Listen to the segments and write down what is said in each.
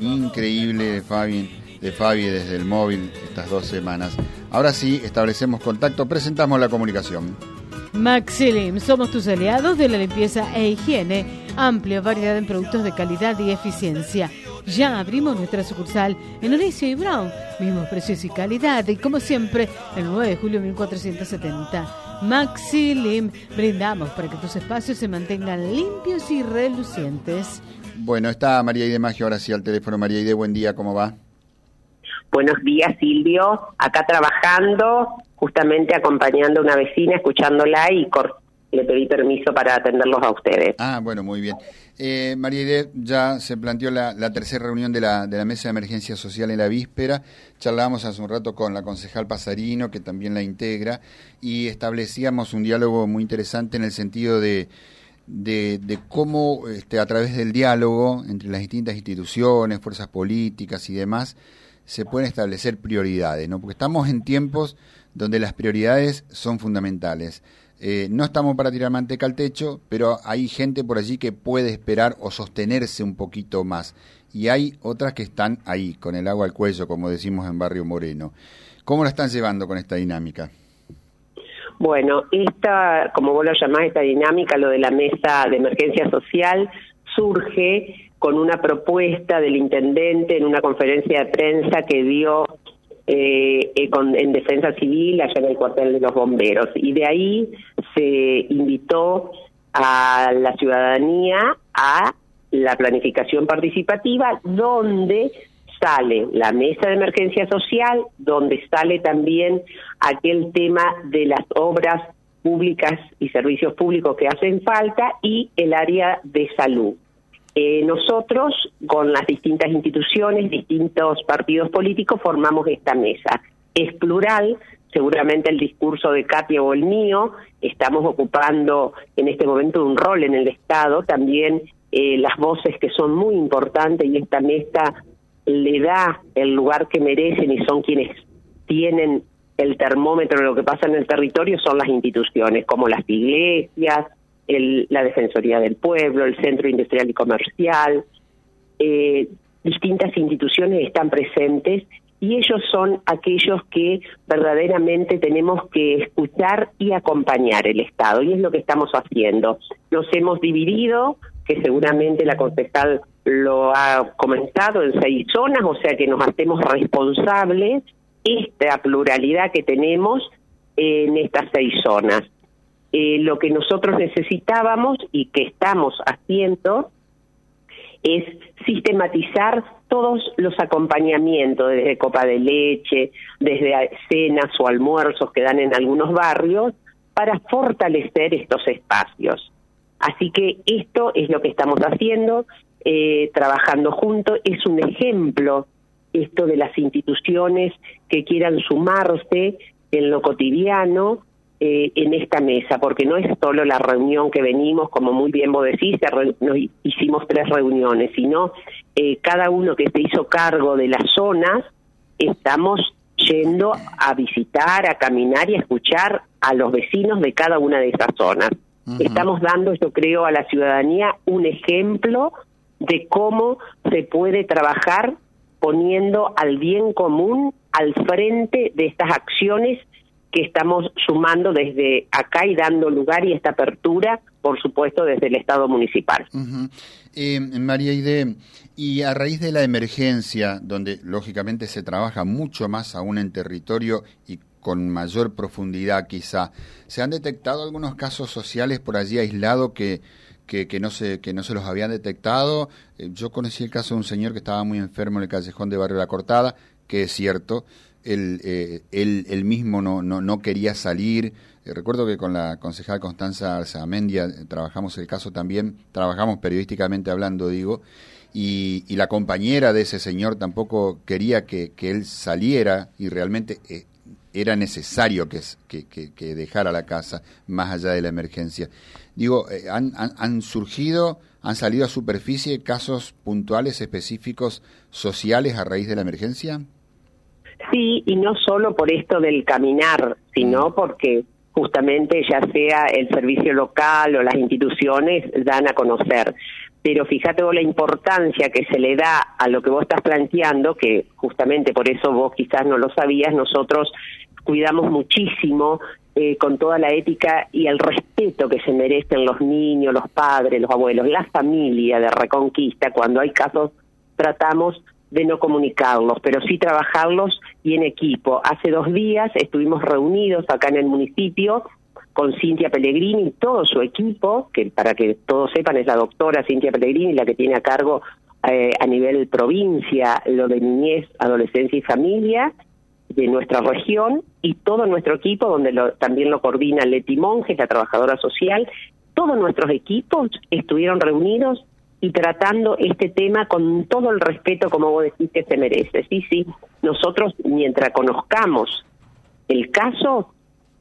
increíble de Fabi, de Fabi desde el móvil estas dos semanas. Ahora sí, establecemos contacto, presentamos la comunicación. Maxilim, somos tus aliados de la limpieza e higiene. Amplia variedad en productos de calidad y eficiencia. Ya abrimos nuestra sucursal en Horacio y Brown. Mismos precios y calidad. Y como siempre, el 9 de julio de 1470. Maxilim, brindamos para que tus espacios se mantengan limpios y relucientes. Bueno, está María Ide Maggio ahora sí al teléfono. María Ide, buen día, ¿cómo va? Buenos días, Silvio. Acá trabajando, justamente acompañando a una vecina, escuchándola y le pedí permiso para atenderlos a ustedes. Ah, bueno, muy bien. Eh, María Ide, ya se planteó la, tercera reunión de la, de la Mesa de Emergencia Social en la víspera. Charlábamos hace un rato con la concejal Pasarino, que también la integra, y establecíamos un diálogo muy interesante en el sentido de de, cómo este, a través del diálogo entre las distintas instituciones, fuerzas políticas y demás, se pueden establecer prioridades, ¿no? Porque estamos en tiempos donde las prioridades son fundamentales. Eh, no estamos para tirar manteca al techo, pero hay gente por allí que puede esperar o sostenerse un poquito más. Y hay otras que están ahí, con el agua al cuello, como decimos en Barrio Moreno. ¿Cómo la están llevando con esta dinámica? Bueno, esta, como vos lo llamás, esta dinámica, lo de la mesa de emergencia social, surge con una propuesta del intendente en una conferencia de prensa que dio eh, eh en defensa civil allá en el cuartel de los bomberos. Y de ahí se invitó a la ciudadanía a la planificación participativa, donde sale la mesa de emergencia social, donde sale también aquel tema de las obras públicas y servicios públicos que hacen falta y el área de salud. Eh, nosotros, con las distintas instituciones, distintos partidos políticos, formamos esta mesa. Es plural, seguramente el discurso de Katia o el mío, estamos ocupando en este momento un rol en el Estado, también eh, las voces que son muy importantes y esta mesa le da el lugar que merecen y son quienes tienen el termómetro de lo que pasa en el territorio son las instituciones, como las iglesias, el, la Defensoría del Pueblo, el Centro Industrial y Comercial, eh, distintas instituciones están presentes y ellos son aquellos que verdaderamente tenemos que escuchar y acompañar el Estado, y es lo que estamos haciendo. Nos hemos dividido, que seguramente la concejal lo ha comentado en seis zonas, o sea que nos hacemos responsables esta pluralidad que tenemos en estas seis zonas. Eh, lo que nosotros necesitábamos y que estamos haciendo es sistematizar todos los acompañamientos, desde copa de leche, desde cenas o almuerzos que dan en algunos barrios, para fortalecer estos espacios. Así que esto es lo que estamos haciendo, eh, trabajando juntos, es un ejemplo esto de las instituciones que quieran sumarse en lo cotidiano eh, en esta mesa, porque no es solo la reunión que venimos, como muy bien vos decís, nos hicimos tres reuniones, sino eh, cada uno que se hizo cargo de las zonas, estamos yendo a visitar, a caminar y a escuchar a los vecinos de cada una de esas zonas. Estamos dando, yo creo, a la ciudadanía un ejemplo de cómo se puede trabajar poniendo al bien común al frente de estas acciones que estamos sumando desde acá y dando lugar y esta apertura, por supuesto, desde el Estado municipal. Eh, María Ide, y a raíz de la emergencia, donde lógicamente se trabaja mucho más aún en territorio y con mayor profundidad quizá, ¿se han detectado algunos casos sociales por allí aislados que que, no se, que no se los habían detectado. Eh, yo conocí el caso de un señor que estaba muy enfermo en el callejón de Barrio La Cortada, que es cierto, él, eh, él, mismo no, no, no, quería salir. Eh, recuerdo que con la concejal Constanza Arzamendia trabajamos el caso también, trabajamos periodísticamente hablando, digo, y, y la compañera de ese señor tampoco quería que, que él saliera y realmente era necesario que, que, que, dejara la casa más allá de la emergencia. Digo, eh, han, han, surgido, han salido a superficie casos puntuales, específicos, sociales a raíz de la emergencia? Sí, y no solo por esto del caminar, sino mm. porque justamente ya sea el servicio local o las instituciones dan a conocer. pero fíjate vos la importancia que se le da a lo que vos estás planteando, que justamente por eso vos quizás no lo sabías, nosotros cuidamos muchísimo eh, con toda la ética y el respeto que se merecen los niños, los padres, los abuelos, la familia de Reconquista, cuando hay casos tratamos de no comunicarlos, pero sí trabajarlos y en equipo. Hace dos días estuvimos reunidos acá en el municipio con Cintia Pellegrini y todo su equipo, que para que todos sepan es la doctora Cintia Pellegrini, la que tiene a cargo eh, a nivel provincia lo de niñez, adolescencia y familia de nuestra región y todo nuestro equipo, donde también lo coordina Leti Monge, la trabajadora social, todos nuestros equipos estuvieron reunidos y tratando este tema con todo el respeto, como vos decís, que se merece. Sí, sí, nosotros mientras conozcamos el caso,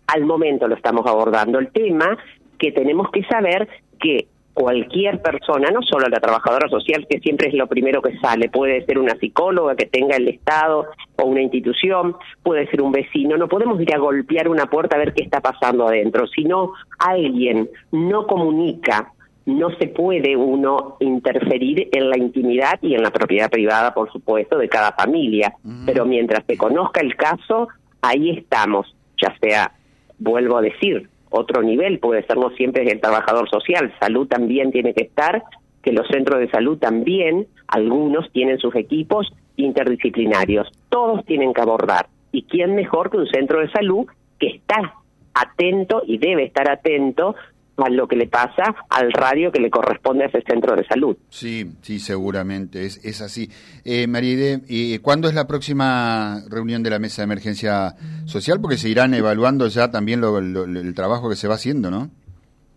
al momento lo estamos abordando el tema, que tenemos que saber que cualquier persona, no solo la trabajadora social, que siempre es lo primero que sale, puede ser una psicóloga que tenga el Estado o una institución, puede ser un vecino, no podemos ir a golpear una puerta a ver qué está pasando adentro, si no alguien no comunica, no se puede uno interferir en la intimidad y en la propiedad privada, por supuesto, de cada familia, pero mientras se conozca el caso, ahí estamos, ya sea vuelvo a decir, otro nivel puede ser no siempre el trabajador social, salud también tiene que estar, que los centros de salud también, algunos tienen sus equipos interdisciplinarios, todos tienen que abordar. ¿Y quién mejor que un centro de salud que está atento y debe estar atento a lo que le pasa al radio que le corresponde a ese centro de salud. Sí, sí, seguramente, es, es así. Eh, Mariede, ¿y ¿cuándo es la próxima reunión de la mesa de emergencia social? Porque se irán evaluando ya también el trabajo que se va haciendo, ¿no?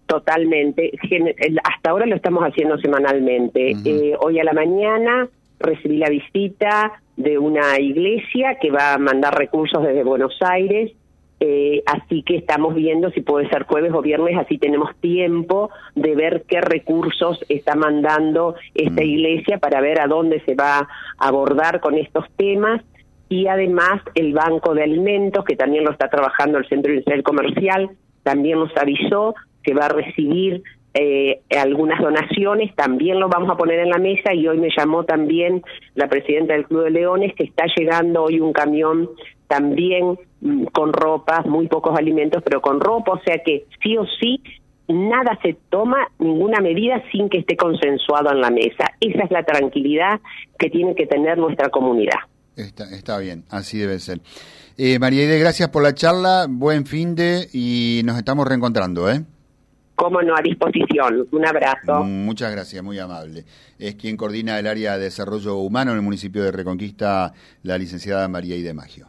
Totalmente. Hasta ahora lo estamos haciendo semanalmente. Eh, hoy a la mañana recibí la visita de una iglesia que va a mandar recursos desde Buenos Aires eh, así que estamos viendo si puede ser jueves o viernes, así tenemos tiempo de ver qué recursos está mandando esta mm. iglesia para ver a dónde se va a abordar con estos temas. Y además el Banco de Alimentos, que también lo está trabajando el Centro Industrial Comercial, también nos avisó que va a recibir eh, algunas donaciones, también lo vamos a poner en la mesa y hoy me llamó también la presidenta del Club de Leones que está llegando hoy un camión también mm, con ropas, muy pocos alimentos, pero con ropa, o sea que sí o sí nada se toma, ninguna medida sin que esté consensuado en la mesa. Esa es la tranquilidad que tiene que tener nuestra comunidad. Está, está bien, así debe ser. Eh, María Ide, gracias por la charla, buen fin de y nos estamos reencontrando, ¿eh? Cómo no, a disposición. Un abrazo. Mm, muchas gracias, muy amable. Es quien coordina el área de desarrollo humano en el municipio de Reconquista, la licenciada María Ide Magio.